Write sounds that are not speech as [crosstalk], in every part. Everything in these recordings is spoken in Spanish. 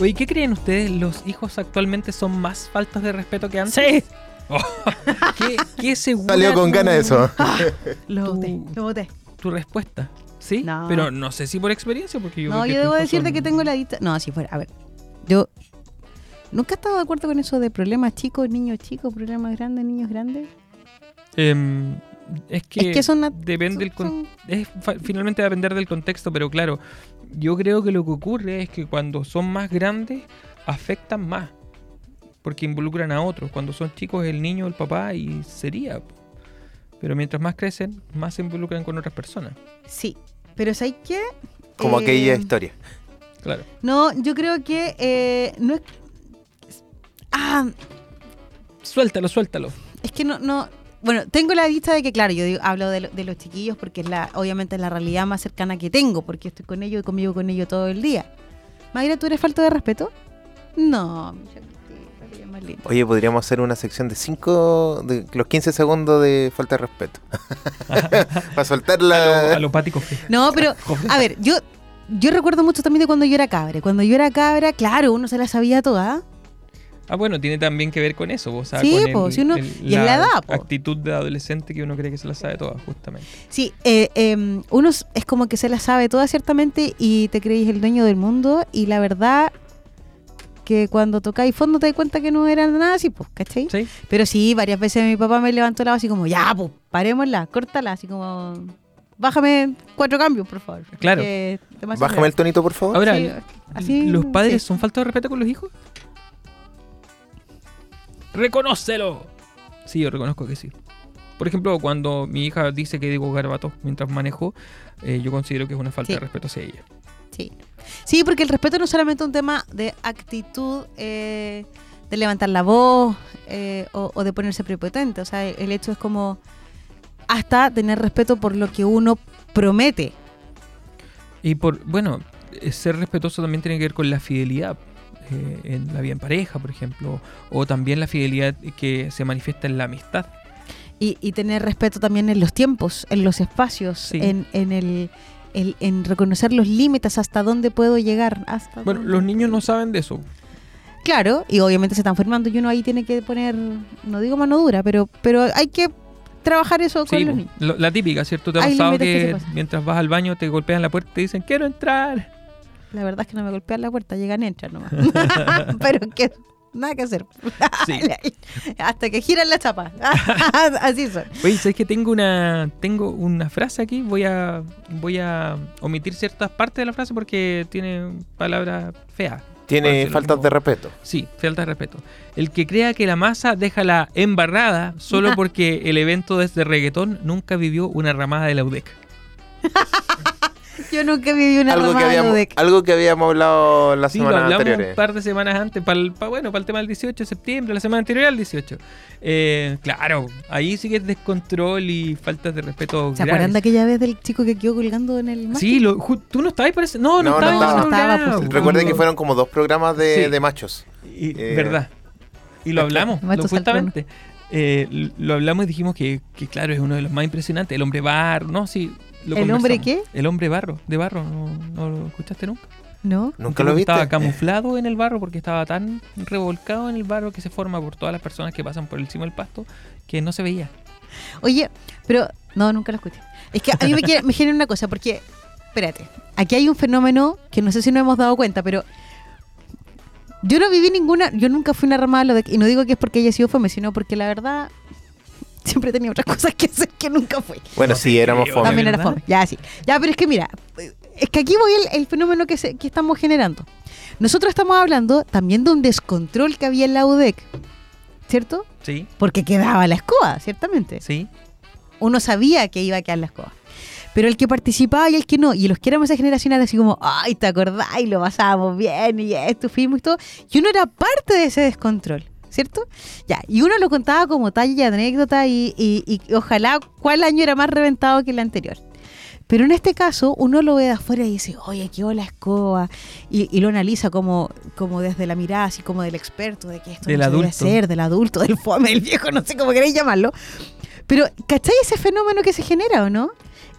Oye, ¿qué creen ustedes? ¿Los hijos actualmente son más faltas de respeto que antes? Sí. Oh, [laughs] ¿Qué, qué segura Salió con tu- ganas de eso. [laughs] [laughs] Lo Tú- voté, lo voté. Tu respuesta. ¿Sí? No. Pero no sé si por experiencia, porque yo No, creo que yo debo decirte son- que tengo la lista. No, si fuera, a ver. Yo nunca he estado de acuerdo con eso de problemas chicos, niños chicos, problemas grandes, niños grandes. Em, es que, Es que son na- depende del son- es finalmente va a depender del contexto, pero claro, yo creo que lo que ocurre es que cuando son más grandes afectan más, porque involucran a otros. Cuando son chicos el niño, el papá y sería. Pero mientras más crecen, más se involucran con otras personas. Sí, pero ¿sabes qué? Como Eh, aquella historia. Claro. No, yo creo que eh, no es. Ah, Suéltalo, suéltalo. es que no, no. Bueno, tengo la lista de que, claro, yo digo- hablo de, lo- de los chiquillos porque es la, obviamente es la realidad más cercana que tengo, porque estoy con ellos y conmigo con ellos todo el día. Mayra, ¿tú eres falta de respeto? No. Oye, podríamos hacer una sección de 5, de los 15 segundos de falta de respeto. [laughs] Para soltar la... a lo Pático Fe. No, pero, a ver, yo, yo recuerdo mucho también de cuando yo era cabra. Cuando yo era cabra, claro, uno se la sabía toda. Ah, bueno, tiene también que ver con eso. O sea, Sí, con el- si uno- el- y en la edad, po. actitud de adolescente que uno cree que se la sabe toda, justamente. Sí, eh, eh, uno es como que se la sabe toda ciertamente y te creéis el dueño del mundo y la verdad que cuando tocáis fondo te das cuenta que no era nada así, pues, ¿cachai? ¿Sí? Pero sí, varias veces mi papá me levantó la voz así como, ya, pues, parémosla, córtala, así como, bájame cuatro cambios, por favor. Claro. Bájame el tonito, por favor. Ahora, Sí, así, ¿los padres sí. son falta de respeto con los hijos? ¡Reconócelo! Sí, yo reconozco que sí. Por ejemplo, cuando mi hija dice que digo garabatos mientras manejo, eh, yo considero que es una falta Sí. de respeto hacia ella. Sí. Sí, porque el respeto no es solamente un tema de actitud, eh, de levantar la voz eh, o, o de ponerse prepotente. O sea, el hecho es como hasta tener respeto por lo que uno promete. Y por, bueno, ser respetuoso también tiene que ver con la fidelidad eh, en la vida en pareja, por ejemplo, o también la fidelidad que se manifiesta en la amistad. Y, y tener respeto también en los tiempos, en los espacios, Sí. en, en el, el- en reconocer los límites, hasta dónde puedo llegar. Hasta Bueno, dónde- los niños no saben de eso. Claro, y obviamente se están formando y uno ahí tiene que poner, no digo mano dura, pero, pero hay que trabajar eso con los niños. Lo- la típica, ¿cierto? ¿Te ha pasado que mientras vas al baño te golpean la puerta y te dicen, quiero entrar? La verdad es que no me golpean la puerta, llegan, entran nomás. [laughs] Pero que nada que hacer. [laughs] Sí. Hasta que giran la chapa. [laughs] Así son. Oye, ¿sabes que tengo una tengo una frase aquí? Voy a voy a omitir ciertas partes de la frase porque tiene palabras feas. Tiene faltas de respeto. Sí, falta de respeto. El que crea que la masa deja la embarrada solo porque el evento es de reggaetón nunca vivió una ramada de la UDEC. [laughs] Yo nunca viví una Algo que, de habíamos, Udec. algo que habíamos hablado las Sí, lo semanas hablamos anteriores. un par de semanas antes, para el, pa- bueno, para el tema del 18 de septiembre, la semana anterior al 18. Eh, claro, ahí sí que es descontrol y faltas de respeto. ¿Se acuerdan de aquella vez del chico que quedó colgando en el mástil? Sí, lo, ju- tú no estabas por ese. No, no, estaba. No estaba, pues, Recuerden que fueron como dos programas de, Sí. de machos. Y- Eh, verdad. Y lo hablamos, lo- justamente. Eh, lo hablamos y dijimos que, que, claro, es uno de los más impresionantes. El hombre barro, ¿no? Sí. Lo ¿El hombre conversamos. El hombre barro, de barro. ¿No, no lo escuchaste nunca? ¿No? ¿Nunca lo viste? Estaba camuflado en el barro porque estaba tan revolcado en el barro que se forma por todas las personas que pasan por encima del pasto que no se veía. Oye, pero no, nunca lo escuché. Es que a mí me, quiere- me genera una cosa, porque, espérate, aquí hay un fenómeno que no sé si nos hemos dado cuenta, pero yo no viví ninguna, yo nunca fui una ramada de, y no digo que es porque haya sido fome, sino porque la verdad siempre tenía otras [laughs] cosas que hacer que nunca fui. Bueno, sí, éramos fome. También era fome, ya sí. Ya, pero es que mira, es que aquí voy el, el fenómeno que, se- que estamos generando. Nosotros estamos hablando también de un descontrol que había en la UDEC, ¿cierto? Sí, Porque quedaba la escoba, ciertamente sí. uno sabía que iba a quedar la escoba. Pero el que participaba y el que no, y los que éramos esa generación era así como, ay, ¿te acordás? Y lo pasábamos bien, y esto, fuimos y todo. Y uno era parte de ese descontrol, ¿cierto? Ya, y uno lo contaba como talla y anécdota, y, y- y ojalá cuál año era más reventado que el anterior. Pero en este caso, uno lo ve de afuera y dice, oye, qué la escoba. Y, y lo analiza como, como desde la mirada, así como del experto, de que esto Del no se debe hacer, del adulto, del fome, del viejo, no sé cómo queréis llamarlo. Pero, ¿cachai ese fenómeno que se genera o no?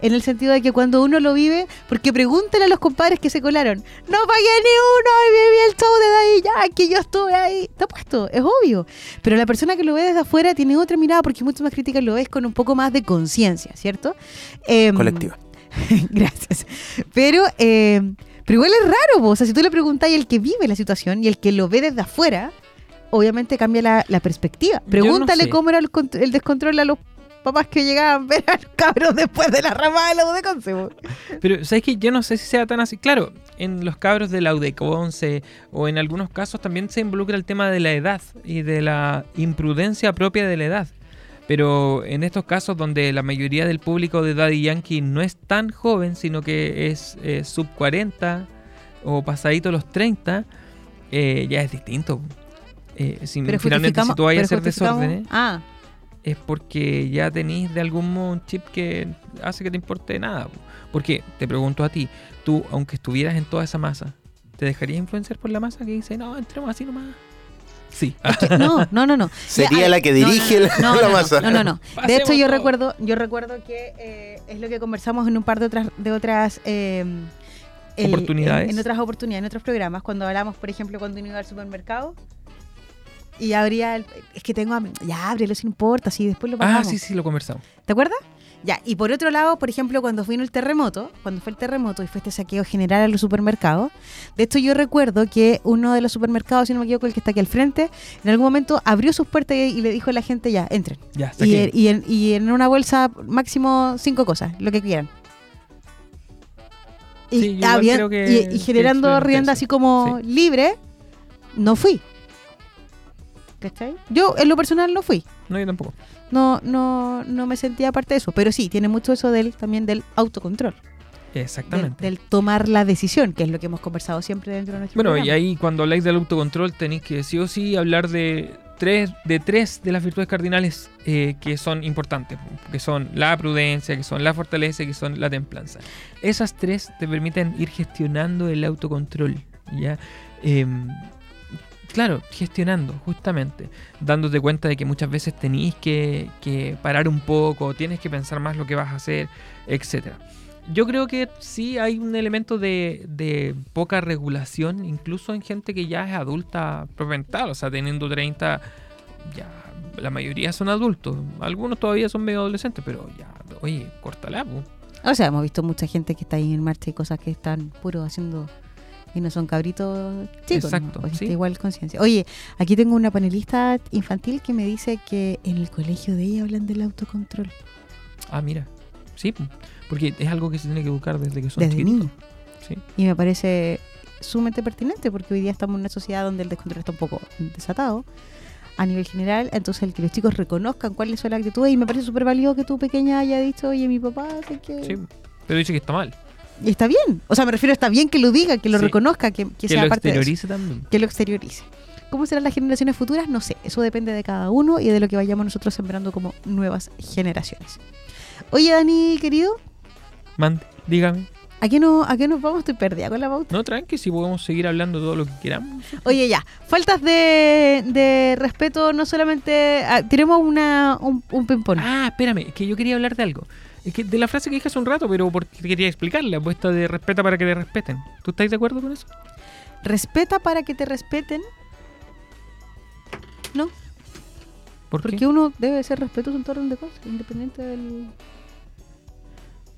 En el sentido de que cuando uno lo vive, porque pregúntale a los compadres que se colaron, no pagué ni uno y viví el show de ya, que yo estuve ahí. Está puesto, es obvio. Pero la persona que lo ve desde afuera tiene otra mirada porque mucho más crítica lo ves con un poco más de conciencia, ¿cierto? Em, Colectiva. [laughs] Gracias. Pero, eh, pero igual es raro, po. o sea, si tú le preguntas y el que vive la situación y el que lo ve desde afuera, obviamente cambia la, la perspectiva. no Pregúntale sé. cómo era el, el descontrol a los papás que llegaban a ver al cabros después de la ramada de la U de Conce. po. Pero, ¿sabes qué? Yo no sé si sea tan así. Claro, en los cabros de la UDEC 11 o en algunos casos también se involucra el tema de la edad y de la imprudencia propia de la edad. Pero en estos casos donde la mayoría del público de Daddy Yankee no es tan joven, sino que es eh, sub 40 o pasadito los 30, eh, ya es distinto. Eh, si, Pero finalmente, si tú vayas a hacer desórdenes, Ah, es porque ya tenéis de algún modo un chip que hace que te importe nada. po. Porque te pregunto a ti, tú, aunque estuvieras en toda esa masa, ¿te dejarías influenciar por la masa que dice, no, entremos así nomás? Sí. es que no, no, no, no. [laughs] Sería la que no, no, dirige no, la- no, la no, no, masa. No, no, no. [laughs] De hecho, yo recuerdo, yo recuerdo que eh, es lo que conversamos en un par de otras, de otras eh, el- Oportunidades. En, en otras oportunidades, en otros programas, cuando hablamos, por ejemplo, cuando uno iba al supermercado y abría el, es que tengo hambre. Ya ábrelo, si no importa, si después lo ah, pagamos. sí, sí, lo conversamos. ¿Te acuerdas? Ya, y por otro lado, por ejemplo, cuando vino el terremoto, cuando fue el terremoto y fue este saqueo general a los supermercados, de esto yo recuerdo que uno de los supermercados, si no me equivoco, el que está aquí al frente, en algún momento abrió sus puertas y, y le dijo a la gente, ya, entren. Ya, Y, y en, y en una bolsa máximo cinco cosas, lo que quieran. Y, Sí, yo igual había- creo que- y- y que generando rienda así como libre, no fui. ¿Cachai? Yo en lo personal no fui. No, yo tampoco. No, no, no me sentía parte de eso. Pero sí, tiene mucho eso del, también del autocontrol. Exactamente. del tomar la decisión, que es lo que hemos conversado siempre dentro de nuestro Bueno, programa. y ahí cuando habláis del autocontrol tenéis que sí o sí hablar de tres de, tres de las virtudes cardinales eh, que son importantes, que son la prudencia, que son la fortaleza y que son la templanza. Esas tres te permiten ir gestionando el autocontrol, ¿ya? Em, claro, gestionando, justamente, dándote cuenta de que muchas veces tenéis que, que parar un poco, tienes que pensar más lo que vas a hacer, etcétera. Yo creo que sí hay un elemento de, poca regulación, incluso en gente que ya es adulta propiamente tal, o sea, teniendo 30, ya la mayoría son adultos, algunos todavía son medio adolescentes, pero ya, oye, córtala, po. O sea, hemos visto mucha gente que está ahí en marcha y cosas que están puro haciendo y no son cabritos chicos. Exacto, ¿no? Pues sí. está igual conciencia. Oye, aquí tengo una panelista infantil que me dice que en el colegio de ella hablan del autocontrol. Ah, mira, sí, po. porque es algo que se tiene que educar desde que son Desde chiquitos. niño. Sí. Y me parece sumamente pertinente porque hoy día estamos en una sociedad donde el descontrol está un poco desatado a nivel general. Entonces, el que los chicos reconozcan cuáles son las actitudes. Y me parece súper válido que tu pequeña haya dicho, oye, mi papá, sé que. Sí, pero dice que está mal, Y está bien. O sea, me refiero, está bien que lo diga, que lo Sí. reconozca, que, que que sea lo parte de eso. exteriorice también. que lo exteriorice. ¿Cómo serán las generaciones futuras? No sé. Eso depende de cada uno y de lo que vayamos nosotros sembrando como nuevas generaciones. Oye, Dani, querido, Mande, dígame. ¿a qué, no, ¿a qué nos vamos? Estoy perdida con la pauta. No, tranqui, si podemos seguir hablando todo lo que queramos. Oye, ya. Faltas de, de respeto, no solamente. ah, tenemos una, un, un ping-pong. Ah, espérame, es que yo quería hablar de algo. Es que de la frase que dije hace un rato, pero porque quería explicarla, puesta de respeta para que te respeten. ¿Tú estás de acuerdo con eso? Respeta para que te respeten. No, ¿Por porque qué? uno debe ser respetuoso en todo orden de cosas, independiente del.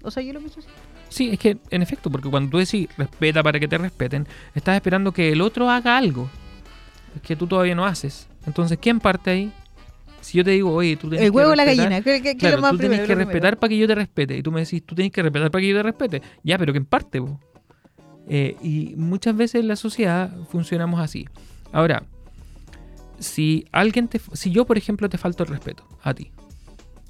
O sea, yo lo pienso así. Sí, es que en efecto, porque cuando tú decís respeta para que te respeten, estás esperando que el otro haga algo que tú todavía no haces. Entonces, ¿quién parte ahí? Si yo te digo, oye, tú tienes El huevo o que la respetar- gallina. ¿Qué, qué- Claro, lo más tú tienes primero, que lo respetar para que yo te respete. Y tú me decís, tú tienes que respetar para que yo te respete. Ya, pero ¿quién parte? po? Eh, y muchas veces en la sociedad funcionamos así. Ahora, si alguien te... Si yo, por ejemplo, te falto el respeto a ti.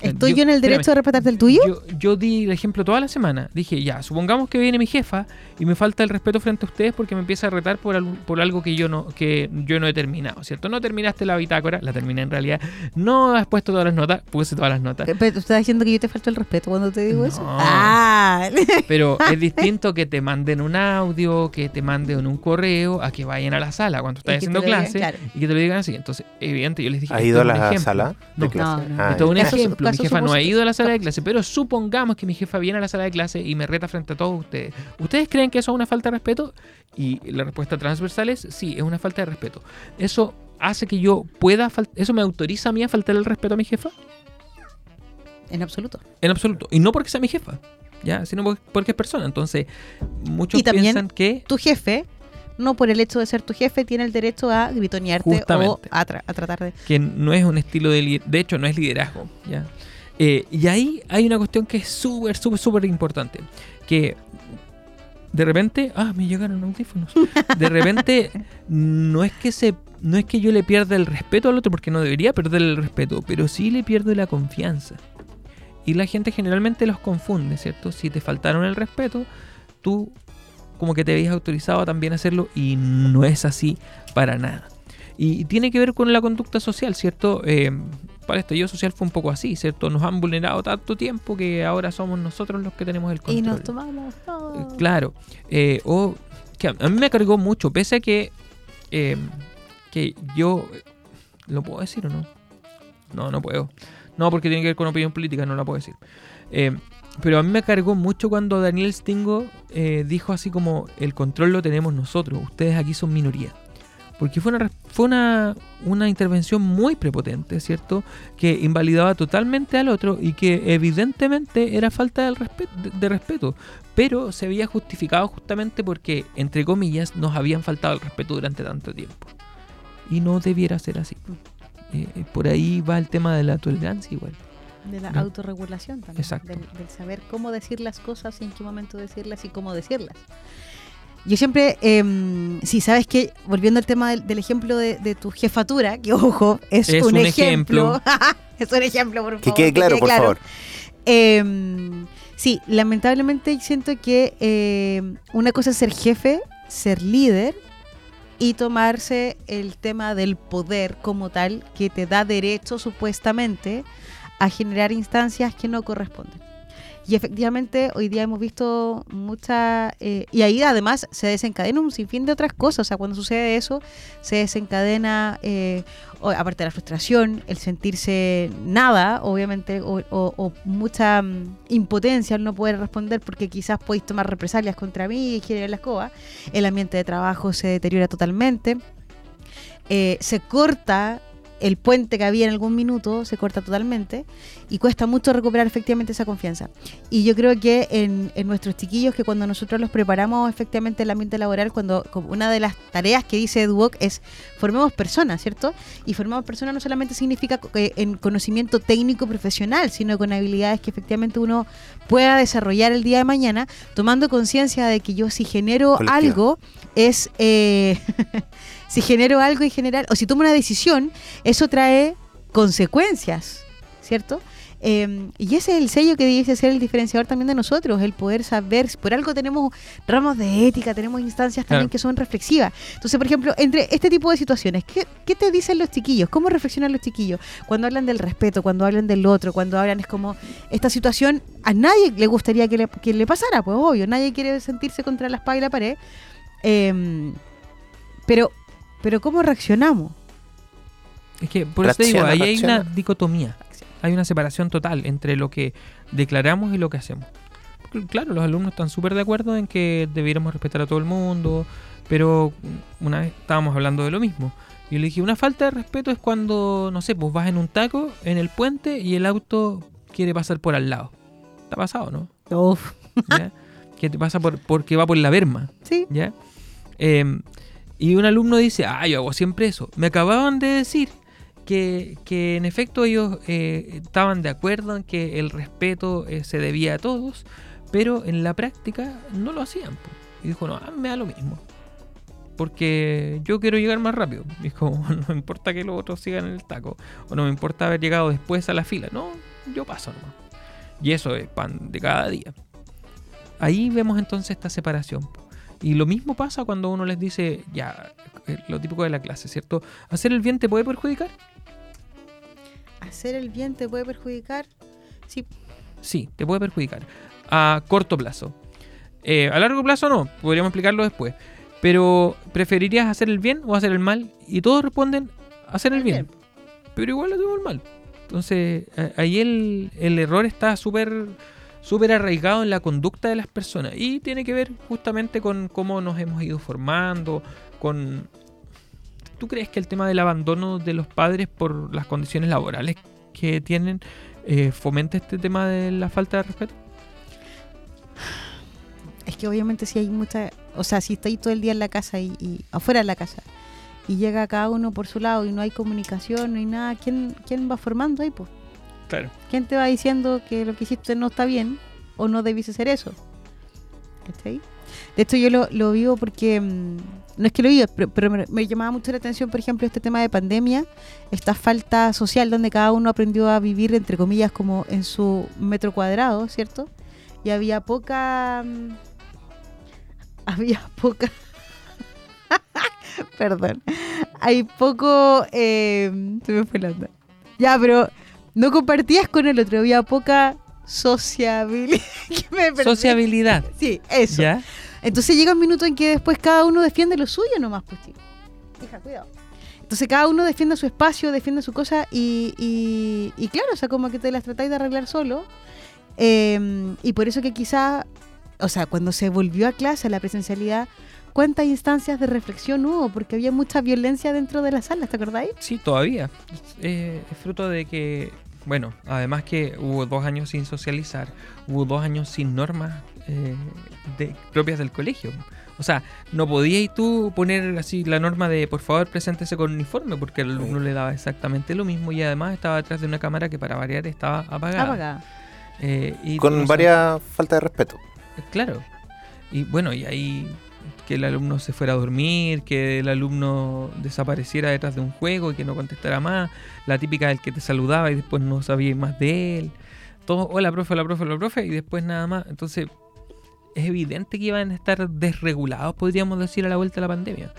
¿Estoy yo, en el derecho espérame, de respetarte el tuyo? Yo, yo di el ejemplo toda la semana. Dije, ya, supongamos que viene mi jefa y me falta el respeto frente a ustedes porque me empieza a retar por, algo- por algo que yo no que yo no he terminado, ¿cierto? No terminaste la bitácora, la terminé en realidad. No has puesto todas las notas, puse todas las notas. Eh, Pero tú estás diciendo que yo te falto el respeto cuando te digo eso. No. Ah, [laughs] Pero es distinto que te manden un audio, que te manden un correo, a que vayan a la sala cuando estás haciendo digan, clase claro. y que te lo digan así. Entonces, evidente, yo les dije. ¿Has esto ido a la ejemplo. sala No? No, no. Ah, Esto es un ejemplo. Caso mi jefa no ha ido a la sala de [laughs] clase, pero supongamos que mi jefa viene a la sala de clase y me reta frente a todos ustedes. ¿Ustedes creen que eso es una falta de respeto? Y la respuesta transversal es sí, es una falta de respeto. ¿Eso hace que yo pueda, eso me autoriza a mí a faltar el respeto a mi jefa? En absoluto. En absoluto. Y no porque sea mi jefa, ya, sino por- porque es persona. Entonces, muchos Y también piensan que Tu jefe, no por el hecho de ser tu jefe, tiene el derecho a gritonearte o a, tra- a tratar de... que no es un estilo de de hecho no es liderazgo ya Eh, y ahí hay una cuestión que es súper súper súper importante que de repente ah me llegaron audífonos. [laughs] De repente no es que se no es que yo le pierda el respeto al otro porque no debería perder el respeto pero sí le pierdo la confianza. Y la gente generalmente los confunde cierto si te faltaron el respeto tú como que te veías autorizado a también hacerlo y no es así para nada y tiene que ver con la conducta social, ¿cierto? Eh, para el estallido social fue un poco así, ¿cierto? Nos han vulnerado tanto tiempo que ahora somos nosotros los que tenemos el control. Y nos tomamos... Eh, todo. Claro. Eh, o que a a mí me cargó mucho, pese a que, eh, que yo... ¿Lo puedo decir o no? No, no puedo. No, porque tiene que ver con opinión política, no la puedo decir. Eh, pero a mí me cargó mucho cuando Daniel Stingo eh, dijo así como, el control lo tenemos nosotros, ustedes aquí son minoría. Porque fue una, fue una, una intervención muy prepotente, ¿cierto? Que invalidaba totalmente al otro y que evidentemente era falta del respe- de, de respeto. Pero se había justificado justamente porque, entre comillas, nos habían faltado el respeto durante tanto tiempo. Y no debiera ser así. Eh, eh, por ahí va el tema de la tolerancia igual. De la No. autorregulación también. Exacto. Del, del saber cómo decir las cosas y en qué momento decirlas y cómo decirlas. Yo siempre, eh, sí, sabes que, volviendo al tema del, del ejemplo de, de tu jefatura, que ojo, es, Es un, un ejemplo. [laughs] es un ejemplo, por favor. Que quede claro, por favor. Eh, sí, lamentablemente siento que eh, una cosa es ser jefe, ser líder y tomarse el tema del poder como tal que te da derecho supuestamente a generar instancias que no corresponden. Y efectivamente hoy día hemos visto mucha... eh, y ahí además se desencadena un sinfín de otras cosas. O sea, cuando sucede eso, se desencadena, eh, aparte de la frustración, el sentirse nada, obviamente, o mucha mm, impotencia al no poder responder porque quizás podéis tomar represalias contra mí y generar la escoba. El ambiente de trabajo se deteriora totalmente. Eh, se corta el puente que había en algún minuto, se corta totalmente y cuesta mucho recuperar efectivamente esa confianza. Y yo creo que en, en nuestros chiquillos, que cuando nosotros los preparamos efectivamente el ambiente laboral, cuando una de las tareas que dice Eduoc es formemos personas, ¿cierto? Y formamos personas no solamente significa eh, en conocimiento técnico profesional, sino con habilidades que efectivamente uno pueda desarrollar el día de mañana, tomando conciencia de que yo si genero Colectiva. algo es... eh, [laughs] si genero algo en general, o si tomo una decisión, eso trae consecuencias, ¿cierto? Eh, y ese es el sello que dice ser el diferenciador también de nosotros, el poder saber, por algo tenemos ramos de ética, tenemos instancias también Claro. que son reflexivas. Entonces, por ejemplo, entre este tipo de situaciones, ¿qué, qué te dicen los chiquillos? ¿Cómo reflexionan los chiquillos? Cuando hablan del respeto, cuando hablan del otro, cuando hablan es como, esta situación a nadie le gustaría que le, que le pasara, pues obvio, nadie quiere sentirse contra la espada y la pared. Eh, pero, pero ¿cómo reaccionamos? Es que por eso te digo, Reacciona, ahí hay una dicotomía, hay una separación total entre lo que declaramos y lo que hacemos. Claro, los alumnos están súper de acuerdo en que debiéramos respetar a todo el mundo, pero una vez estábamos hablando de lo mismo. Yo le dije, una falta de respeto es cuando, no sé, pues vas en un taco, en el puente y el auto quiere pasar por al lado. ¿Te ha pasado, no? Uf, ¿Ya? que te pasa por, porque va por la berma. sí. ¿ya? Eh, y un alumno dice, ah, yo hago siempre eso. Me acababan de decir que, que en efecto ellos eh, estaban de acuerdo en que el respeto eh, se debía a todos, pero en la práctica no lo hacían. Y dijo, no, me da lo mismo. Porque yo quiero llegar más rápido. Y es como, no me importa que los otros sigan en el taco. O no me importa haber llegado después a la fila. No, yo paso nomás. Y eso es pan de cada día. Ahí vemos entonces esta separación. Y lo mismo pasa cuando uno les dice, ya, eh, lo típico de la clase, ¿cierto? ¿Hacer el bien te puede perjudicar? ¿Hacer el bien te puede perjudicar? Sí, Sí, te puede perjudicar. A corto plazo. Eh, a largo plazo no, podríamos explicarlo después. Pero, ¿preferirías hacer el bien o hacer el mal? Y todos responden, hacer el bien. Pero igual hacemos el mal. Entonces, a- ahí el, el error está súper súper arraigado en la conducta de las personas y tiene que ver justamente con cómo nos hemos ido formando, con... ¿Tú crees que el tema del abandono de los padres por las condiciones laborales que tienen eh, fomenta este tema de la falta de respeto? Es que obviamente si hay mucha, o sea, si estoy todo el día en la casa y, y afuera de la casa y llega cada uno por su lado y no hay comunicación, no hay nada, ¿quién, quién va formando ahí, pues? Claro. ¿Quién te va diciendo que lo que hiciste no está bien o no debiste hacer eso? De hecho, yo lo, vivo porque, mm, no es que lo vivo, pero, pero me, me llamaba mucho la atención, por ejemplo, este tema de pandemia, esta falta social donde cada uno aprendió a vivir, entre comillas, como en su metro cuadrado, ¿cierto? Y había poca... mm, [laughs] Había poca... [laughs] Perdón. Hay poco... eh, se me fue la onda. Ya, pero no compartías con el otro, había poca sociabilidad. [laughs] Me. Sociabilidad. Sí, eso. ¿Ya? Entonces llega un minuto en que después cada uno defiende lo suyo nomás, pues chico. Hija, cuidado. Entonces cada uno defiende su espacio, defiende su cosa y, y, y claro, o sea, como que te las tratáis de arreglar solo. Eh, y por eso que quizá, o sea, cuando se volvió a clase, a la presencialidad, ¿cuántas instancias de reflexión hubo? Porque había mucha violencia dentro de la sala, ¿te acordáis? Sí, todavía. Eh, es fruto de que, bueno, además que hubo dos años sin socializar, hubo dos años sin normas eh, de- propias del colegio. O sea, no podías tú poner así la norma de por favor preséntese con uniforme porque al alumno le daba exactamente lo mismo y además estaba detrás de una cámara que para variar estaba apagada. Apagada. Eh, y Con no varias faltas de respeto. Claro. Y bueno, y ahí que el alumno se fuera a dormir, que el alumno desapareciera detrás de un juego y que no contestara más, la típica del que te saludaba y después no sabía más de él. Todo, hola profe, hola profe, hola profe, y después nada más. Entonces, es evidente que iban a estar desregulados, podríamos decir, a la vuelta de la pandemia.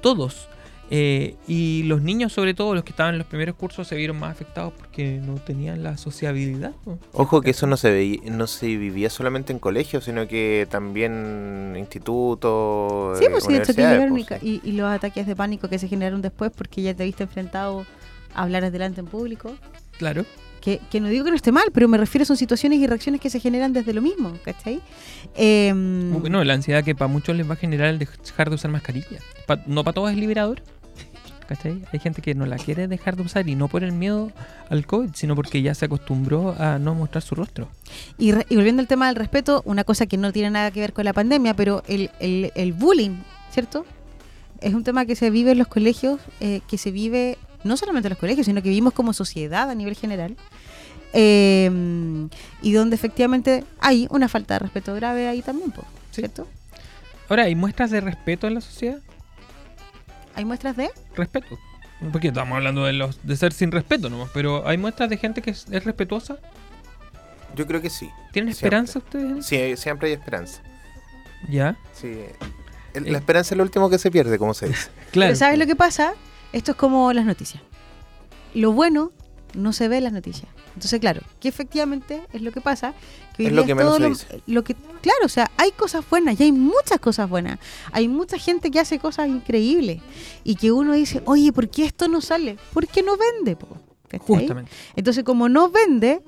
Todos. Eh, y los niños, sobre todo los que estaban en los primeros cursos, se vieron más afectados porque no tenían la sociabilidad. ¿no? Ojo que eso no se veía, no se vivía solamente en colegios, sino que también institutos, Sí, eh, pues sí, de hecho que y, pues, y, y los ataques de pánico que se generaron después porque ya te viste enfrentado a hablar adelante en público. Claro. Que, que no digo que no esté mal, pero me refiero son situaciones y reacciones que se generan desde lo mismo, ¿cachai? Em, Uh, No, la ansiedad que para muchos les va a generar el dejar de usar mascarilla. Pa- no para todos es liberador. ¿Cachai? Hay gente que no la quiere dejar de usar y no por el miedo al COVID, sino porque ya se acostumbró a no mostrar su rostro. y, re- y volviendo al tema del respeto, una cosa que no tiene nada que ver con la pandemia, pero el, el- el bullying, ¿cierto? Es un tema que se vive en los colegios, eh, que se vive no solamente en los colegios, sino que vivimos como sociedad a nivel general. Em, y donde efectivamente hay una falta de respeto grave ahí también, Sí. ¿cierto? Ahora, ¿hay muestras de respeto en la sociedad? Hay muestras de... Respeto. Porque estamos hablando de, los, de ser sin respeto nomás, pero ¿hay muestras de gente que es, es respetuosa? Yo creo que sí. ¿Tienen Siempre. esperanza ustedes? en eso? Sí, siempre hay esperanza. Ya, Sí. El- Eh. la esperanza es lo último que se pierde, como se dice. [laughs] claro. Pero ¿sabes lo que pasa? Esto es como las noticias. Lo bueno no se ve en las noticias. Entonces, claro, que efectivamente es lo que pasa. Que Es lo que menos todo se lo, dice. lo que Claro, o sea, hay cosas buenas y hay muchas cosas buenas. Hay mucha gente que hace cosas increíbles y que uno dice, oye, ¿por qué esto no sale? Porque no vende, po. Justamente. Entonces, como no vende,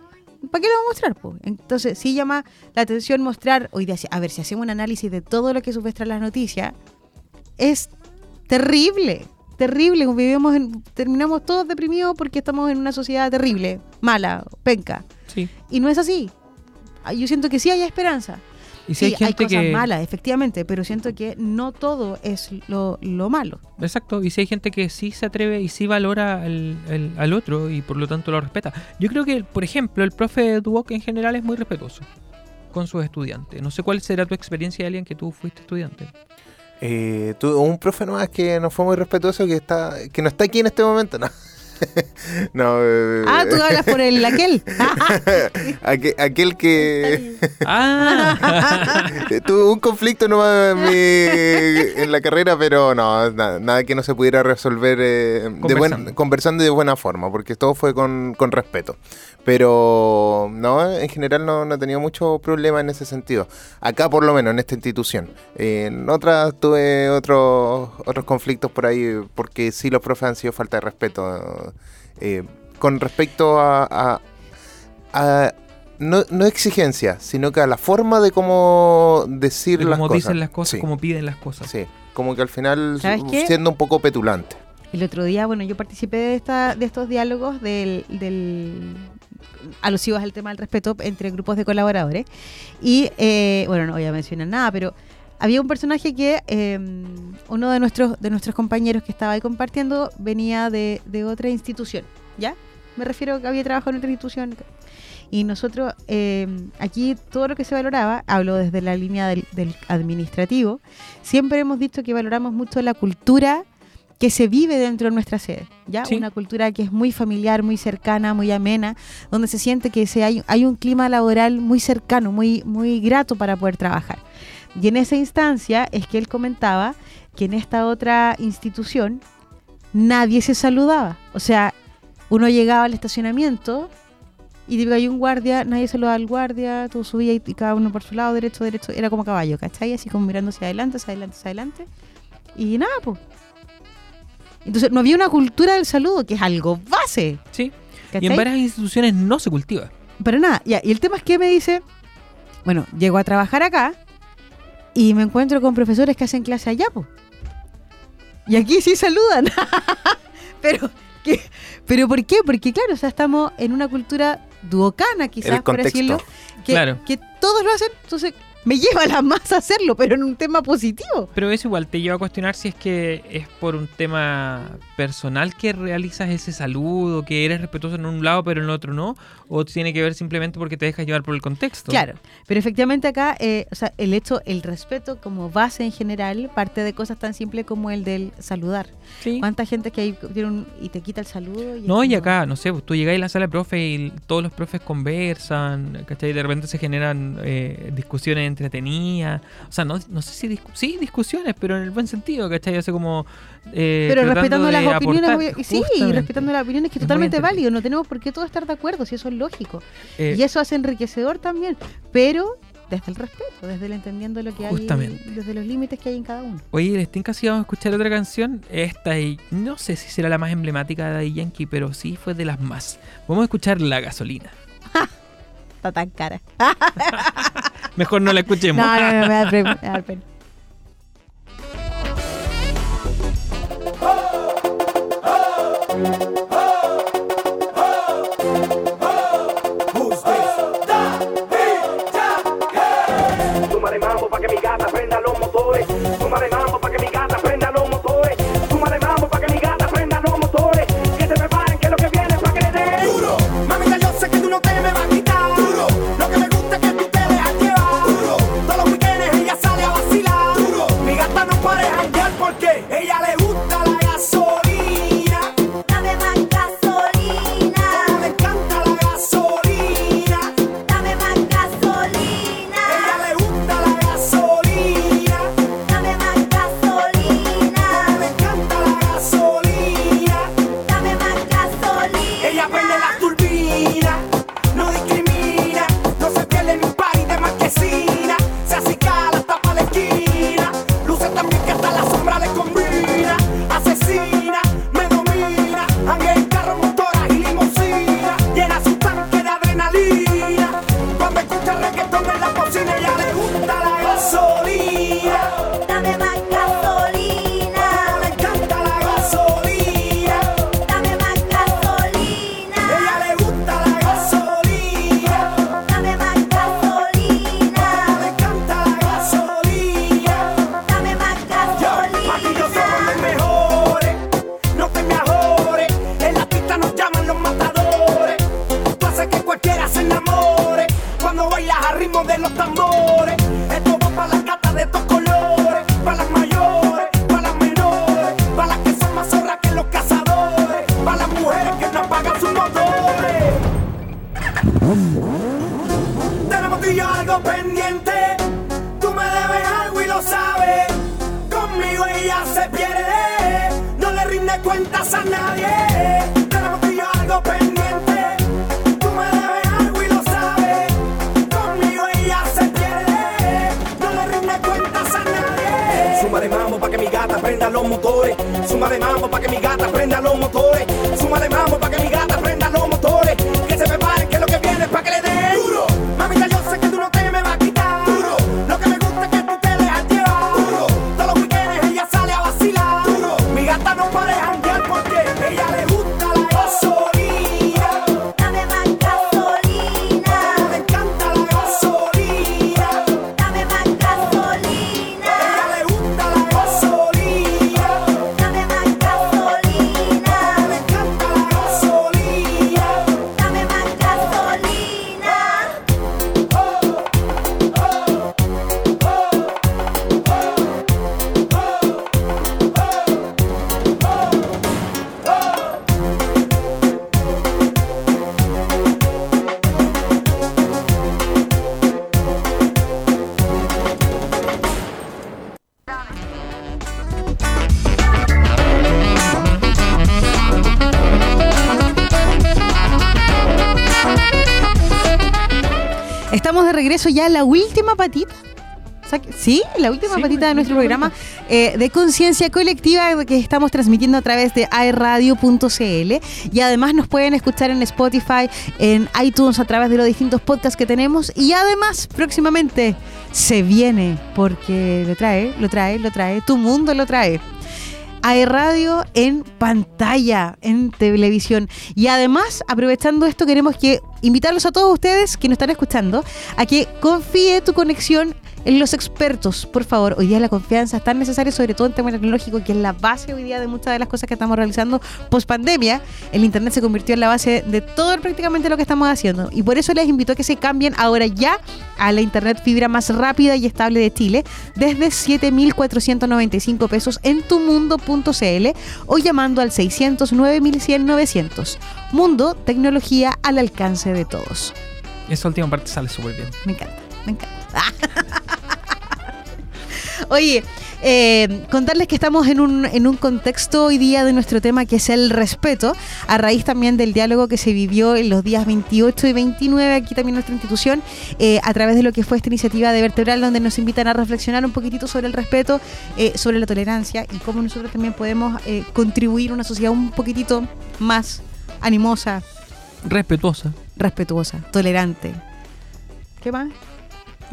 ¿para qué lo vamos a mostrar? po? Entonces, sí llama la atención mostrar, hoy día, a ver, si hacemos un análisis de todo lo que supuestan las noticias, es terrible, terrible. Vivimos en- terminamos todos deprimidos porque estamos en una sociedad terrible, mala, penca. Sí. Y no es así. Ah, Yo siento que sí hay esperanza. Y si Sí, hay gente cosas que. malas, efectivamente, pero siento que no todo es lo, lo malo. Exacto, y si hay gente que sí se atreve y sí valora al, al- al otro y por lo tanto lo respeta. Yo creo que, por ejemplo, el profe Duoc en general es muy respetuoso con sus estudiantes. No sé cuál será tu experiencia de alguien que tú fuiste estudiante. Eh, tuve un profe nomás que no fue muy respetuoso, que está que no está aquí en este momento. No, [laughs] no eh, Ah, tú hablas por el aquel. [laughs] aquel, aquel que Ah, tuvo un conflicto nomás en, mi- en la carrera, pero no, nada, nada que no se pudiera resolver eh, de buena- Conversando. de buena forma, porque todo fue con, con respeto. Pero no, en general no, no he tenido mucho problema en ese sentido. Acá por lo menos, en esta institución. En otras tuve otros otros conflictos por ahí, porque sí los profes han sido falta de respeto. Eh, con respecto a, a- a- no, no exigencia, sino que a la forma de cómo decir De las cómo cosas. dicen las cosas, Sí, cómo piden las cosas. sí. como que al final siendo un poco petulante. El otro día, bueno, yo participé de, esta, de estos diálogos del, del alusivos al tema del respeto entre grupos de colaboradores. Y, eh, bueno, no voy a mencionar nada, pero había un personaje que eh, uno de nuestros, de nuestros compañeros que estaba ahí compartiendo venía de, de otra institución, ¿ya? Me refiero a que había trabajado en otra institución. Y nosotros, eh, aquí todo lo que se valoraba, hablo desde la línea del, del administrativo, siempre hemos dicho que valoramos mucho la cultura que se vive dentro de nuestra sede, ¿ya? Sí. Una cultura que es muy familiar, muy cercana, muy amena, donde se siente que se hay, hay un clima laboral muy cercano, muy, muy grato para poder trabajar. Y en esa instancia es que él comentaba que en esta otra institución nadie se saludaba. O sea, uno llegaba al estacionamiento y digo, hay un guardia, nadie saludaba al guardia, todo subía y, y cada uno por su lado, derecho, derecho, era como caballo, ¿cachai? Así como mirando hacia adelante, hacia adelante, hacia adelante. Y nada, pues. Entonces, no había una cultura del saludo, que es algo base. Sí. Y en varias instituciones no se cultiva. Pero nada, ya, y el tema es que me dice, bueno, llego a trabajar acá y me encuentro con profesores que hacen clase allá, po. Y aquí sí saludan. [laughs] pero, ¿qué? ¿pero por qué? Porque claro, o sea, estamos en una cultura duocana, quizás, por decirlo, que, Claro. que todos lo hacen, entonces me lleva la más a hacerlo, pero en un tema positivo. Pero eso igual te lleva a cuestionar si es que es por un tema personal que realizas ese saludo, que eres respetuoso en un lado pero en el otro no, o tiene que ver simplemente porque te dejas llevar por el contexto. Claro, pero efectivamente acá, eh, o sea, el hecho, el respeto como base en general, parte de cosas tan simples como el del saludar. Sí. ¿Cuánta gente que hay tiene un- y te quita el saludo? Y No, y como- acá, no sé, pues, tú llegas a la sala de profe y todos los profes conversan, ¿cachai? De repente se generan eh, discusiones entretenidas. O sea, no, no sé si discu- sí, discusiones, pero en el buen sentido, ¿cachai? Hace como. eh, Pero respetando las opiniones, aportar. sí, y respetando las opiniones que es totalmente válido. No tenemos por qué todos estar de acuerdo, si eso es lógico. Eh, y eso hace enriquecedor también, pero desde el respeto, desde el entendiendo lo que Justamente. hay, desde los límites que hay en cada uno. Oye, les tinca si vamos a escuchar otra canción. Esta, y no sé si será la más emblemática de Daddy Yankee, pero sí fue de las más. Vamos a escuchar La Gasolina. [laughs] Está tan cara. [laughs] Mejor no la No, escuchemos. no, no, me da, [laughs] pre- me da pena. Regreso ya la última patita. Sí, la última Sí, patita de nuestro programa eh, de conciencia colectiva que estamos transmitiendo a través de aerradio.cl y además nos pueden escuchar en Spotify, en iTunes a través de los distintos podcasts que tenemos y además próximamente se viene porque lo trae, lo trae, lo trae, tu mundo lo trae. Radio en pantalla, en televisión. Y además, aprovechando esto, queremos que invitarlos a todos ustedes que nos están escuchando a que confíe tu conexión en los expertos, por favor. Hoy día la confianza es tan necesaria, sobre todo en tema tecnológico, que es la base hoy día de muchas de las cosas que estamos realizando post pandemia. El Internet se convirtió en la base de todo prácticamente lo que estamos haciendo. Y por eso les invito a que se cambien ahora ya a la Internet fibra más rápida y estable de Chile desde 7.495 pesos en tumundo.cl o llamando al 600 9100 900. Mundo, tecnología al alcance de todos. Esa última parte sale súper bien. Me encanta, me encanta. [laughs] Oye, eh, contarles que estamos en un, en un contexto hoy día de nuestro tema que es el respeto, a raíz también del diálogo que se vivió en los días 28 y 29 aquí también en nuestra institución, eh, a través de lo que fue esta iniciativa de Vertebral, donde nos invitan a reflexionar un poquitito sobre el respeto, eh, sobre la tolerancia y cómo nosotros también podemos eh, contribuir a una sociedad un poquitito más animosa, Respetuosa. respetuosa, tolerante. ¿Qué más?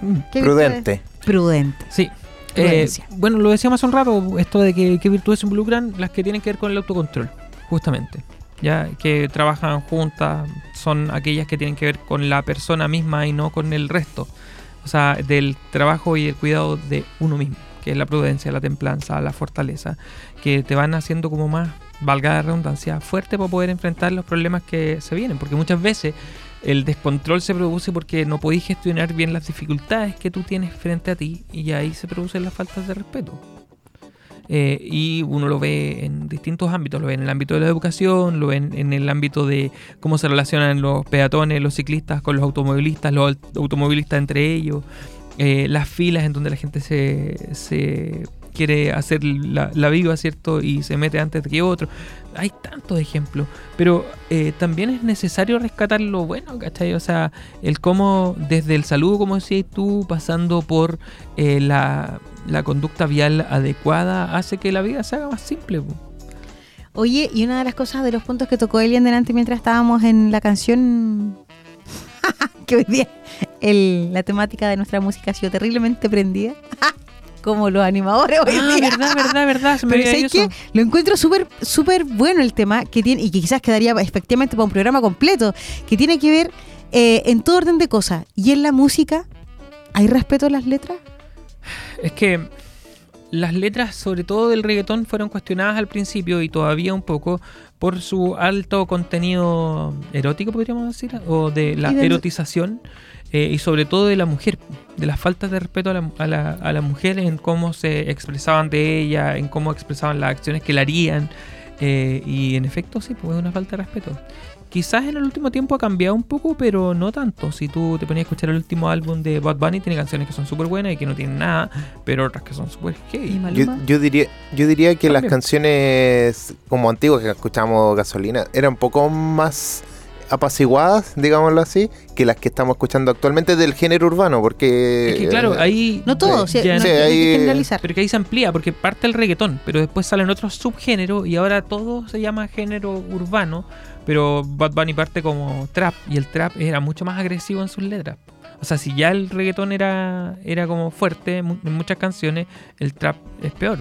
Mm. ¿Qué Prudente. Prudente. Sí. Eh, bueno, lo decíamos hace un rato, esto de que, qué virtudes se involucran, las que tienen que ver con el autocontrol, justamente. Ya que trabajan juntas, son aquellas que tienen que ver con la persona misma y no con el resto. O sea, del trabajo y el cuidado de uno mismo, que es la prudencia, la templanza, la fortaleza, que te van haciendo como más, valga la redundancia, fuerte para poder enfrentar los problemas que se vienen. Porque muchas veces el descontrol se produce porque no podéis gestionar bien las dificultades que tú tienes frente a ti y ahí se producen las faltas de respeto. Eh, y uno lo ve en distintos ámbitos, lo ve en el ámbito de la educación, lo ve en, el ámbito de cómo se relacionan los peatones, los ciclistas con los automovilistas, los aut- automovilistas entre ellos, eh, las filas en donde la gente se, se quiere hacer la, la viva, ¿cierto? Y se mete antes que otro. Hay tantos ejemplos, pero eh, también es necesario rescatar lo bueno, ¿cachai? O sea, el cómo desde el saludo, como decías tú, pasando por eh, la, la conducta vial adecuada, hace que la vida se haga más simple. Oye, y una de las cosas de los puntos que tocó Elian delante mientras estábamos en la canción [laughs] que hoy día la temática de nuestra música ha sido terriblemente prendida. [laughs] Como los animadores hoy Ah, día. verdad, verdad, verdad. Se me Pero ¿sabes eso. Lo encuentro súper súper bueno el tema que tiene y que quizás quedaría efectivamente para un programa completo, que tiene que ver eh, en todo orden de cosas. Y en la música, ¿hay respeto a las letras? Es que las letras, sobre todo del reggaetón, fueron cuestionadas al principio y todavía un poco por su alto contenido erótico, podríamos decir, o de la erotización eh, y sobre todo de la mujer, de las faltas de respeto a la, a, la, a la mujer en cómo se expresaban de ella, en cómo expresaban las acciones que la harían. eh, y en efecto, sí, pues es una falta de respeto. Quizás en el último tiempo ha cambiado un poco, pero no tanto. Si tú te ponías a escuchar el último álbum de Bad Bunny, tiene canciones que son súper buenas y que no tienen nada, pero otras que son súper ¿Y heavy. Yo, yo diría, yo diría que las canciones como antiguas que escuchamos gasolina eran un poco más apaciguadas, digámoslo así, que las que estamos escuchando actualmente del género urbano, porque Es que claro, eh, ahí... no todo, sí, ya no Sí, hay que ahí- generalizar. Pero que ahí se amplía, porque parte el reggaetón, pero después salen otros subgéneros y ahora todo se llama género urbano, pero Bad Bunny parte como trap y el trap era mucho más agresivo en sus letras. O sea, si ya el reggaetón era, era como fuerte en muchas canciones, el trap es peor.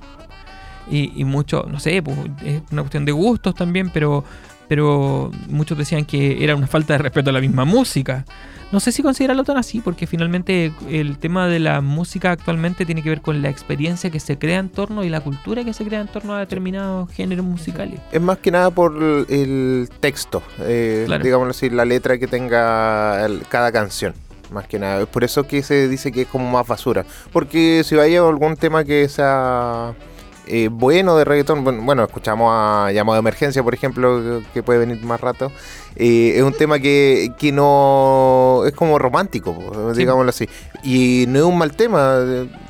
Y, y mucho, no sé, pues, es una cuestión de gustos también, pero, pero muchos decían que era una falta de respeto a la misma música. No sé si considerarlo tan así, porque finalmente el tema de la música actualmente tiene que ver con la experiencia que se crea en torno y la cultura que se crea en torno a determinados géneros musicales. Es más que nada por el, texto, eh, Claro. digámoslo así, la letra que tenga cada canción. Más que nada, es por eso que se dice que es como más basura. Porque si vaya algún tema que sea eh, bueno de reggaetón, bueno, bueno, escuchamos a Llamado de Emergencia, por ejemplo, que- puede venir más rato. eh, es un tema que, que no es como romántico, Sí. digámoslo así. Y no es un mal tema,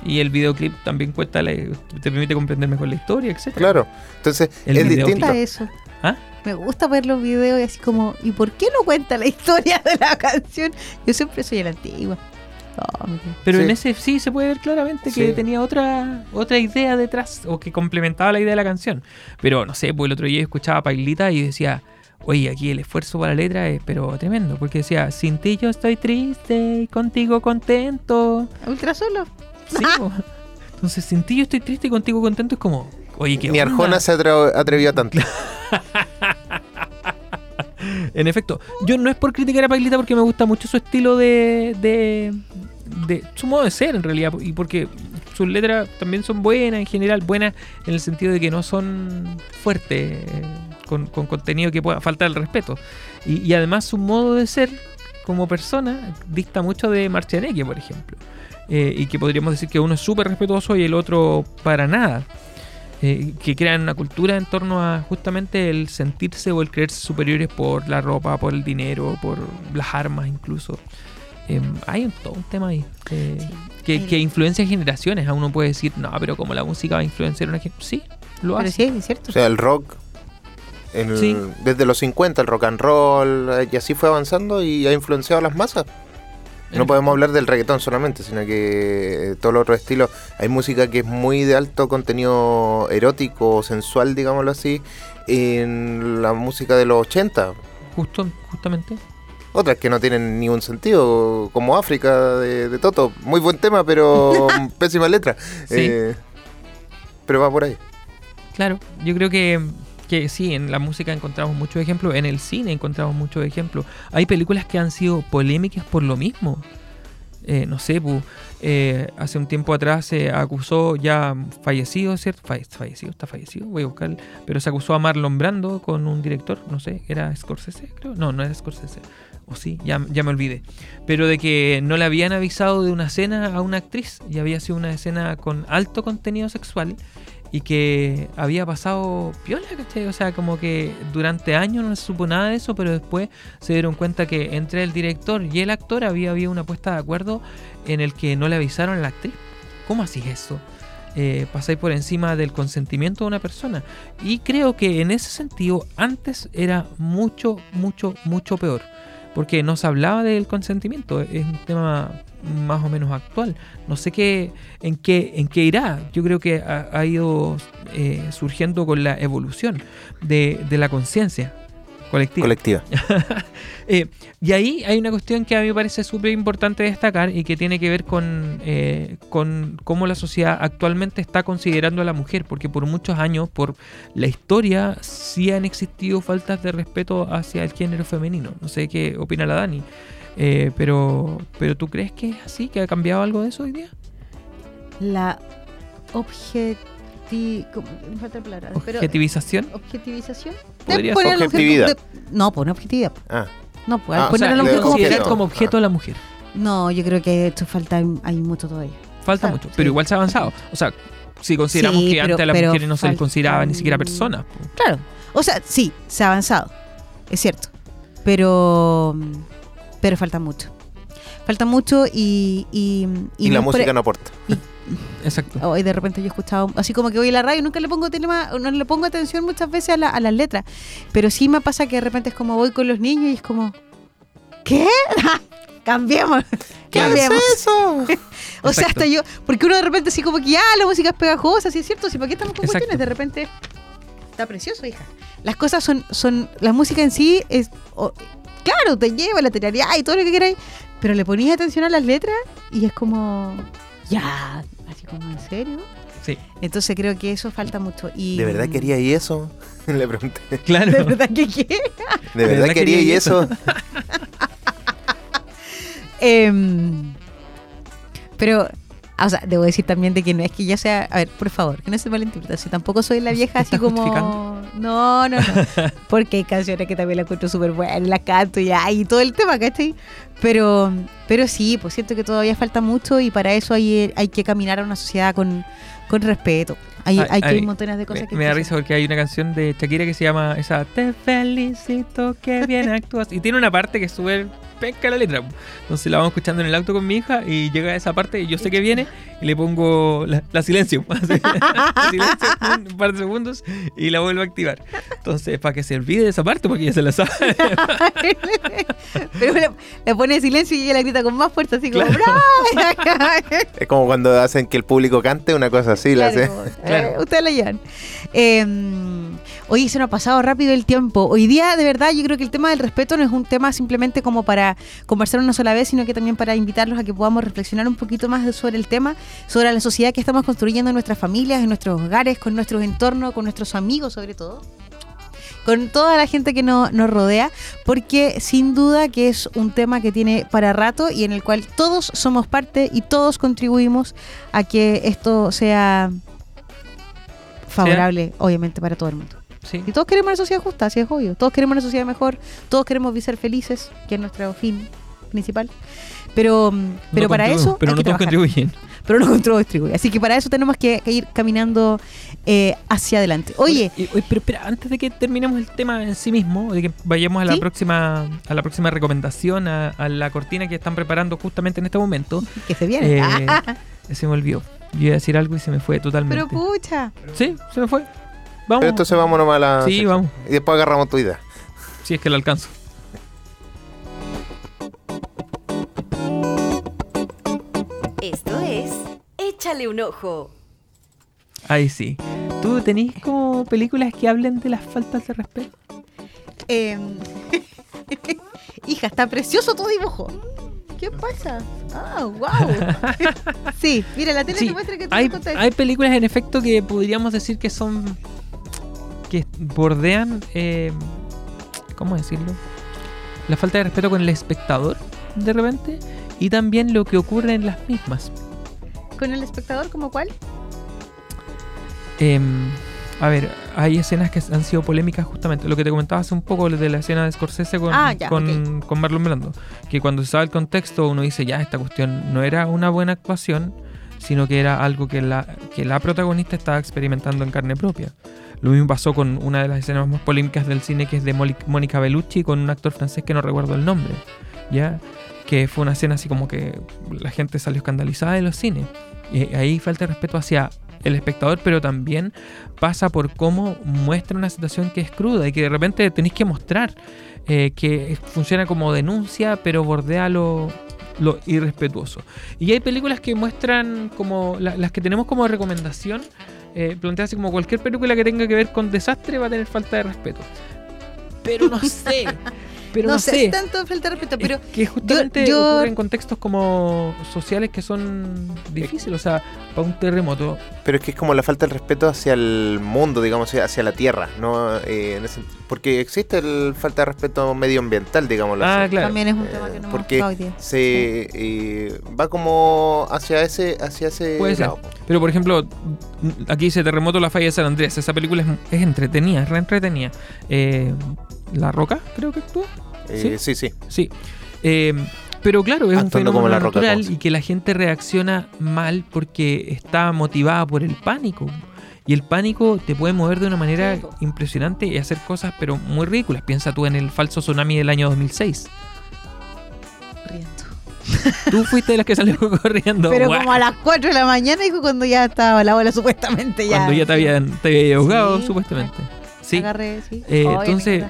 Y el videoclip también cuenta, la- te permite comprender mejor la historia, etc. claro. Entonces, El es distinto. gusta eso. ¿Ah? Me gusta ver los videos y así como, ¿y por qué no cuenta la [laughs] historia de la canción? Yo siempre soy la antigua. Oh. Pero Sí. en ese sí se puede ver claramente que Sí. tenía otra, otra idea detrás o que complementaba la idea de la canción. Pero no sé, pues el otro día escuchaba a Pailita y decía, oye, aquí el esfuerzo para la letra es pero tremendo. Porque decía, sin ti yo estoy triste y contigo contento. Ultra solo. Sí. Entonces, sin ti yo estoy triste y contigo contento es como, oye, qué Ni onda? Arjona se atre- atrevió a tanto. [laughs] En efecto, yo no es por criticar a Pailita porque me gusta mucho su estilo de, de, de- su modo de ser en realidad y porque sus letras también son buenas en general, buenas en el sentido de que no son fuertes, eh, con, con contenido que pueda faltar el respeto. Y, y además su modo de ser como persona dista mucho de Marcianeque, por ejemplo. Eh, y que podríamos decir que uno es súper respetuoso y el otro para nada. Eh, que crean una cultura en torno a justamente el sentirse o el creerse superiores por la ropa, por el dinero, por las armas incluso. Eh, hay un, todo un tema ahí eh, que, El- que influencia generaciones. A uno puede decir, no, pero como la música va a influenciar a una gente. Sí, lo Pero hace. sí, es cierto. O sea, el rock, el- Sí. desde los 50, el rock and roll, eh, y así fue avanzando y ha influenciado a las masas. No podemos hablar del reggaetón solamente, sino que eh, todos los otros estilos. Hay música que es muy de alto contenido erótico o sensual, digámoslo así, en la música de los 80. Justo, justamente. Otras que no tienen ningún sentido, como África de, de Toto. Muy buen tema, pero [laughs] pésima letra. Sí. Eh, pero va por ahí. Claro, yo creo que, que sí, en la música encontramos muchos ejemplos, en el cine encontramos muchos ejemplos. Hay películas que han sido polémicas por lo mismo. Eh, no sé, eh, hace un tiempo atrás se acusó ya fallecido, ¿cierto? Falle- fallecido, está fallecido, voy a buscar. Pero se acusó a Marlon Brando con un director, no sé, ¿era Scorsese? Creo. No, no era Scorsese. O sí, ya, ya me olvidé. Pero de que no le habían avisado de una escena a una actriz y había sido una escena con alto contenido sexual y que había pasado piola, ¿cachai? O sea, como que durante años no se supo nada de eso, pero después se dieron cuenta que entre el director y el actor había habido una puesta de acuerdo en el que no le avisaron a la actriz. ¿Cómo así es eso? Eh, pasáis por encima del consentimiento de una persona. Y creo que en ese sentido antes era mucho, mucho, mucho peor. Porque no se hablaba del consentimiento. Es un tema más o menos actual. No sé qué, en qué, en qué irá. Yo creo que ha, ido eh, surgiendo con la evolución de la conciencia colectiva. Colectiva. [laughs] Eh, y ahí hay una cuestión que a mí me parece súper importante destacar y que tiene que ver con, eh, con cómo la sociedad actualmente está considerando a la mujer, porque por muchos años, por la historia, sí han existido faltas de respeto hacia el género femenino. No sé qué opina la Dani, eh, pero, pero ¿tú crees que es así, que ha cambiado algo de eso hoy día? La objeti... ¿cómo? Me falta la palabra. pero- ¿Objetivización? ¿Objetivización? Podría poner Objetividad. de- No, pues no objetividad. Ah, No, pues Ah, al o poner sea, a la de mujer como objeto. Considerar objeto. como objeto a la mujer. No, yo creo que esto falta, hay mucho todavía. Falta mucho, sí. pero igual se ha avanzado. O sea, si consideramos Sí, que pero- antes a las pero mujeres no se les faltan- consideraba ni siquiera personas. po. Claro. O sea, sí, se ha avanzado. Es cierto. Pero. Pero falta mucho. Falta mucho y. Y, y, no la es por- música no aporta. Exacto. Hoy de repente yo he escuchado, así como que voy a la radio, nunca le pongo tema, no le pongo atención muchas veces a, la- a las letras. Pero sí me pasa que de repente es como voy con los niños y es como. ¿Qué? [laughs] Cambiemos. Cambiemos. eso? [laughs] O sea, hasta yo, porque uno de repente así como que ya la música es pegajosa, sí es cierto, si para qué estamos con Exacto. cuestiones, de repente está precioso, hija. Las cosas son, son, la música en sí es, o- claro, te lleva la teoría y todo lo que queráis, pero le ponías atención a las letras y es como, ya, así como en serio. Sí, Entonces creo que eso falta mucho. Y, ¿De verdad quería y eso? [laughs] Le pregunté. claro. ¿De verdad que qué? ¿De verdad quería y eso? [laughs] Em, pero, o sea, debo decir también de que no es que yo sea. A ver, por favor, que no se malinterprete. Si tampoco soy la vieja así como. No, no, no. [laughs] Porque hay canciones que también las encuentro súper buenas, las canto y hay todo el tema, ¿cachai? Pero, pero sí, pues siento que todavía falta mucho y para eso hay, hay que caminar a una sociedad con, con respeto. Hay, montones de cosas Me, que me da risa porque hay una canción de Shakira que se llama esa Te felicito que bien [laughs] actúas. Y tiene una parte que súper pesca la letra. Entonces la vamos escuchando en el auto con mi hija y llega a esa parte y yo sé que viene y le pongo la, la silencio. [laughs] Silencio un [laughs] par de segundos y la vuelvo a activar. Entonces, para que se olvide de esa parte porque ya se la sabe. Pero le, le pone silencio y ella la grita con más fuerza, así como Claro. Es como cuando hacen que el público cante una cosa así, la hace. Claro, eh, ustedes la llevan. Eh, se nos ha pasado rápido el tiempo. Hoy día, de verdad, yo creo que el tema del respeto no es un tema simplemente como para conversar una sola vez, sino que también para invitarlos a que podamos reflexionar un poquito más sobre el tema, sobre la sociedad que estamos construyendo en nuestras familias, en nuestros hogares, con nuestros entornos, con nuestros amigos sobre todo con toda la gente que no- nos rodea, porque sin duda que es un tema que tiene para rato y en el cual todos somos parte y todos contribuimos a que esto sea favorable, obviamente, para todo el mundo. Sí. Y todos queremos una sociedad justa, así es obvio. Todos queremos una sociedad mejor, todos queremos ser felices, que es nuestro fin principal. Pero, mm, pero No para eso Pero hay no que todos contribuyen. Pero no contribuye. Así que para eso tenemos que, que ir caminando eh, hacia adelante. Oye, oye, pero espera, antes de que terminemos el tema en sí mismo, de que vayamos a la ¿Sí? próxima a la próxima recomendación, a, a la cortina que están preparando justamente en este momento, [laughs] que se viene. eh, [laughs] se me olvidó. Yo iba a decir algo y se me fue totalmente. pero pucha. Sí, se me fue. Vamos. Pero entonces vamos nomás a la. Sí, sección. vamos. Y después agarramos tu idea. Si es que la alcanzo. Esto es Échale un ojo. Ahí sí. ¿Tú tenés como películas que hablen de las faltas de respeto? Eh, [laughs] hija, está precioso tu dibujo. ¿Qué pasa? Ah, wow. [laughs] sí, mira, la tele Sí, te muestra que hay, hay películas en efecto que podríamos decir que son. que bordean. eh, ¿Cómo decirlo? La falta de respeto con el espectador, de repente, y también lo que ocurre en las mismas. ¿Con el espectador como cuál? Em, a ver, hay escenas que han sido polémicas justamente. Lo que te comentaba hace un poco de la escena de Scorsese con, Ah, ya, con, con Marlon Brando. Que cuando se sabe el contexto uno dice, ya, esta cuestión no era una buena actuación, sino que era algo que la, que la protagonista estaba experimentando en carne propia. Lo mismo pasó con una de las escenas más polémicas del cine, que es de Mónica Bellucci, con un actor francés que no recuerdo el nombre. ¿Ya? Que fue una escena así como que la gente salió escandalizada de los cines. Y ahí falta respeto hacia el espectador, pero también pasa por cómo muestra una situación que es cruda y que de repente tenéis que mostrar eh, que funciona como denuncia, pero bordea lo, lo irrespetuoso. Y hay películas que muestran como la- las que tenemos como recomendación, eh, plantea así como cualquier película que tenga que ver con desastre va a tener falta de respeto. Pero no sé, [laughs] pero no, no, sé. sé, tanto falta de respeto, pero Es que justamente yo- ocurre en contextos como sociales que son difíciles. O sea, para un terremoto, Pero es que es como la falta de respeto hacia el mundo, digamos, hacia la tierra, ¿no? Eh, en ese- porque existe el falta de respeto medioambiental, digámoslo Ah, así. claro. también es un Eh, tema que no porque hoy día. se eh, va como hacia ese hacia ese Puede ser. Pero por ejemplo, aquí dice Terremoto la falla de San Andrés. Esa película es, es entretenida, es re entretenida. Eh, la Roca, creo que actúa. Eh, sí, sí. Sí. Eh, pero claro, es un Actuando fenómeno como La Roca, natural y que la gente reacciona mal porque está motivada por el pánico. Y el pánico te puede mover de una manera Sí, impresionante y hacer cosas, pero muy ridículas. Piensa tú en el falso tsunami del año 2006. Riendo. [laughs] Tú fuiste de las que salió [laughs] corriendo. Pero como a las 4 de la mañana, dijo cuando ya estaba la bola supuestamente ya. Cuando ya te habían, te había ahogado, Sí. supuestamente. Sí. Agarré, sí. Eh, entonces-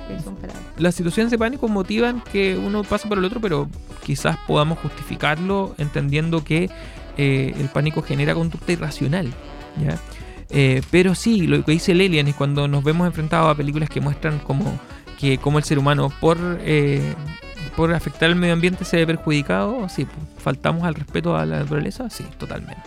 las situaciones de pánico motivan que uno pase por el otro, pero quizás podamos justificarlo entendiendo que eh, el pánico genera conducta irracional. ¿ya? Eh, pero sí, lo que dice Lelian es cuando nos vemos enfrentados a películas que muestran como que como el ser humano por eh, por afectar el medio ambiente se ve perjudicado, sí, pues, faltamos al respeto a la naturaleza, sí, totalmente.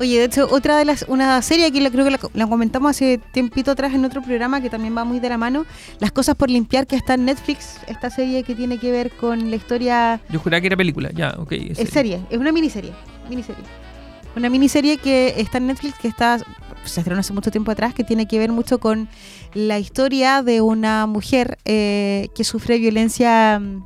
Oye, de hecho, otra de las, una serie que la- creo que la, la comentamos hace tiempito atrás en otro programa que también va muy de la mano, Las cosas por limpiar, que está en Netflix, esta serie que tiene que ver con la historia Yo juraba que era película, ya, ok. es Es serie. serie, es una miniserie. miniserie. Una miniserie que está en Netflix, que está se estrenó hace mucho tiempo atrás, que tiene que ver mucho con la historia de una mujer eh, que sufre violencia mm,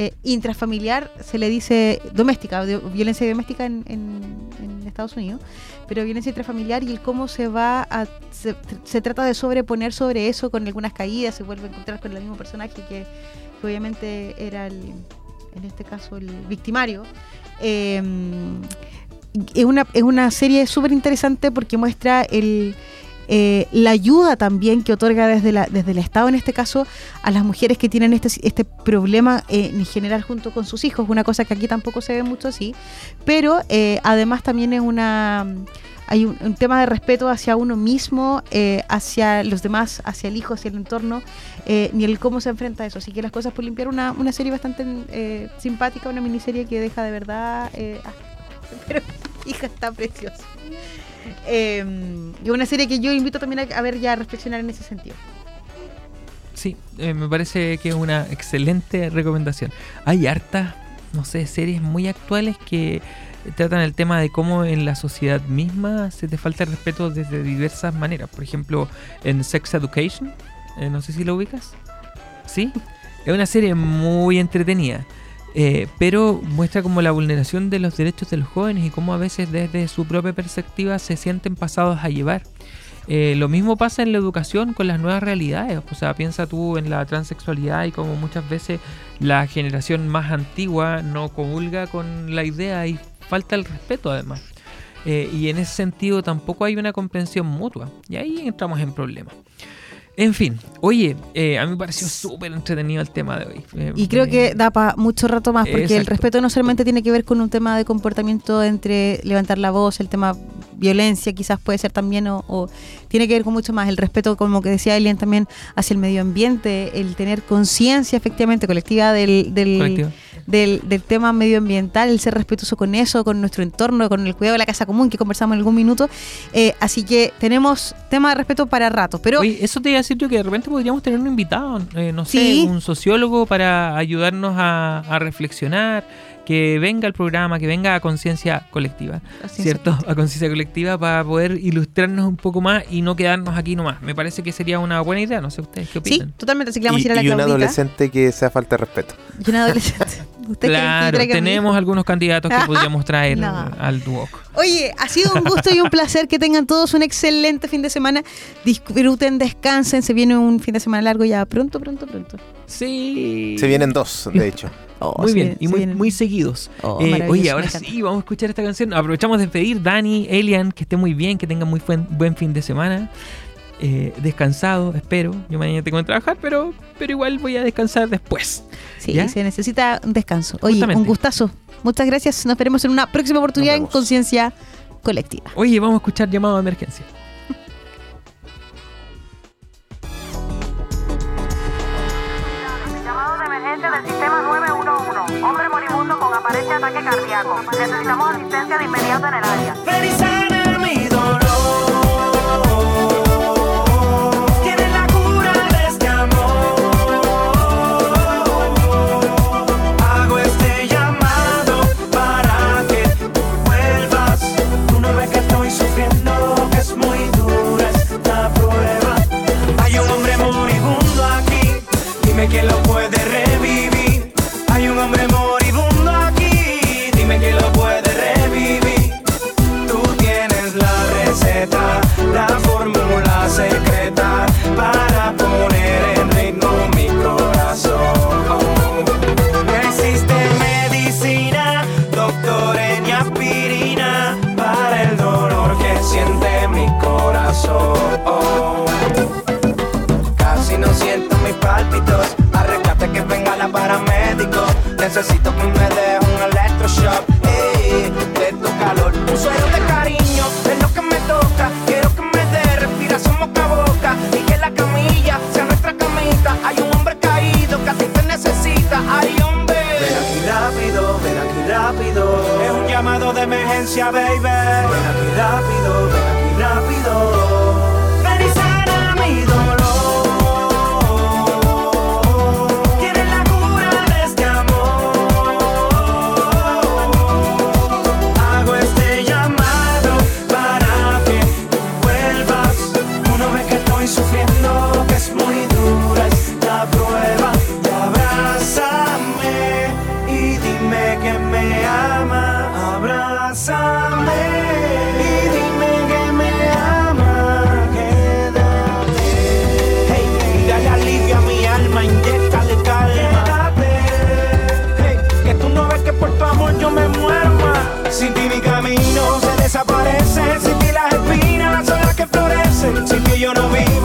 eh, intrafamiliar, se le dice doméstica, violencia doméstica en, en- Estados Unidos, pero violencia intrafamiliar y el cómo se va a. Se, se trata de sobreponer sobre eso con algunas caídas, se vuelve a encontrar con el mismo personaje que, obviamente era el, en este caso el victimario, eh, es, una, es una serie súper interesante porque muestra el, eh, la ayuda también que otorga desde, la, desde el Estado, en este caso, a las mujeres que tienen este, este problema eh, en general junto con sus hijos, una cosa que aquí tampoco se ve mucho así, pero eh, además también es una... Hay un, tema de respeto hacia uno mismo, eh, hacia los demás, hacia el hijo, hacia el entorno, ni el cómo se enfrenta a eso. Así que las cosas por limpiar, una, una serie bastante simpática, una miniserie que deja de verdad... ah, [laughs] pero hija está preciosa. Eh, y una serie que yo invito también a, a ver ya a reflexionar en ese sentido. Sí, eh, me parece que es una excelente recomendación. Hay hartas, no sé, series muy actuales que tratan el tema de cómo en la sociedad misma se te falta el respeto desde diversas maneras. Por ejemplo, en Sex Education, eh, no sé si lo ubicas. Sí, es una serie muy entretenida. Eh, pero muestra como la vulneración de los derechos de los jóvenes y cómo a veces desde su propia perspectiva se sienten pasados a llevar. Eh, lo mismo pasa en la educación con las nuevas realidades. O sea, piensa tú en la transexualidad y como muchas veces la generación más antigua no comulga con la idea y falta el respeto además. Eh, y en ese sentido tampoco hay una comprensión mutua. Y ahí entramos en problemas. En fin, oye, eh, a mí me pareció súper entretenido el tema de hoy. Eh, Y creo eh, que da para mucho rato más, porque el respeto no solamente tiene que ver con un tema de comportamiento entre levantar la voz, el tema violencia quizás puede ser también, o, o tiene que ver con mucho más. El respeto, como que decía Elian, también hacia el medio ambiente, el tener conciencia efectivamente colectiva del, del, del, del tema medioambiental, el ser respetuoso con eso, con nuestro entorno, con el cuidado de la casa común que conversamos en algún minuto. Eh, así que tenemos tema de respeto para rato, pero... Oye, eso te iba a decir yo que de repente podríamos tener un invitado, eh, no sé, Sí. un sociólogo para ayudarnos a, a reflexionar, que venga al programa, que venga a conciencia colectiva, ¿cierto? colectiva. A conciencia colectiva para poder ilustrarnos un poco más y no quedarnos aquí nomás. Me parece que sería una buena idea, no sé ustedes qué Sí, opinan. totalmente. Así que vamos Y, a ir a la y un adolescente que sea falta de respeto. Y un adolescente. [laughs] ¿Usted cree que Claro, tenemos algunos candidatos que podríamos traer [laughs] No. al Duoc. Oye, ha sido un gusto y un placer que tengan todos un excelente fin de semana. Disfruten, descansen. Se viene un fin de semana largo ya pronto, pronto, pronto. Sí. Se vienen dos, de hecho. [laughs] Oh, Muy bien, viene- y muy, muy seguidos. Oh, Eh, oye, ahora sí, vamos a escuchar esta canción. Aprovechamos de pedir, Dani, Elian, que esté muy bien, que tengan muy buen, buen fin de semana. Eh, descansado, espero. Yo mañana tengo que trabajar, pero, pero igual voy a descansar después. Sí, ¿Ya? se necesita un descanso. Oye, Justamente. un gustazo. Muchas gracias. Nos veremos en una próxima oportunidad en. Conciencia Colectiva. Oye, vamos a escuchar llamado de emergencia. Llamado de emergencia del sistema 911. Hombre moribundo con aparente ataque cardíaco. Necesitamos asistencia de inmediato en el área. Dime quién la paramédico. Necesito que me deje un electroshock. Ey, de tu calor. Un suero de cariño es lo que me toca. Quiero que me dé respiración boca a boca. Y que la camilla sea nuestra camita. Hay un hombre caído que a ti te necesita. Hay hombre. Ven aquí rápido, ven aquí rápido. Es un llamado de emergencia, baby. Ven aquí rápido, ven aquí rápido. gonna be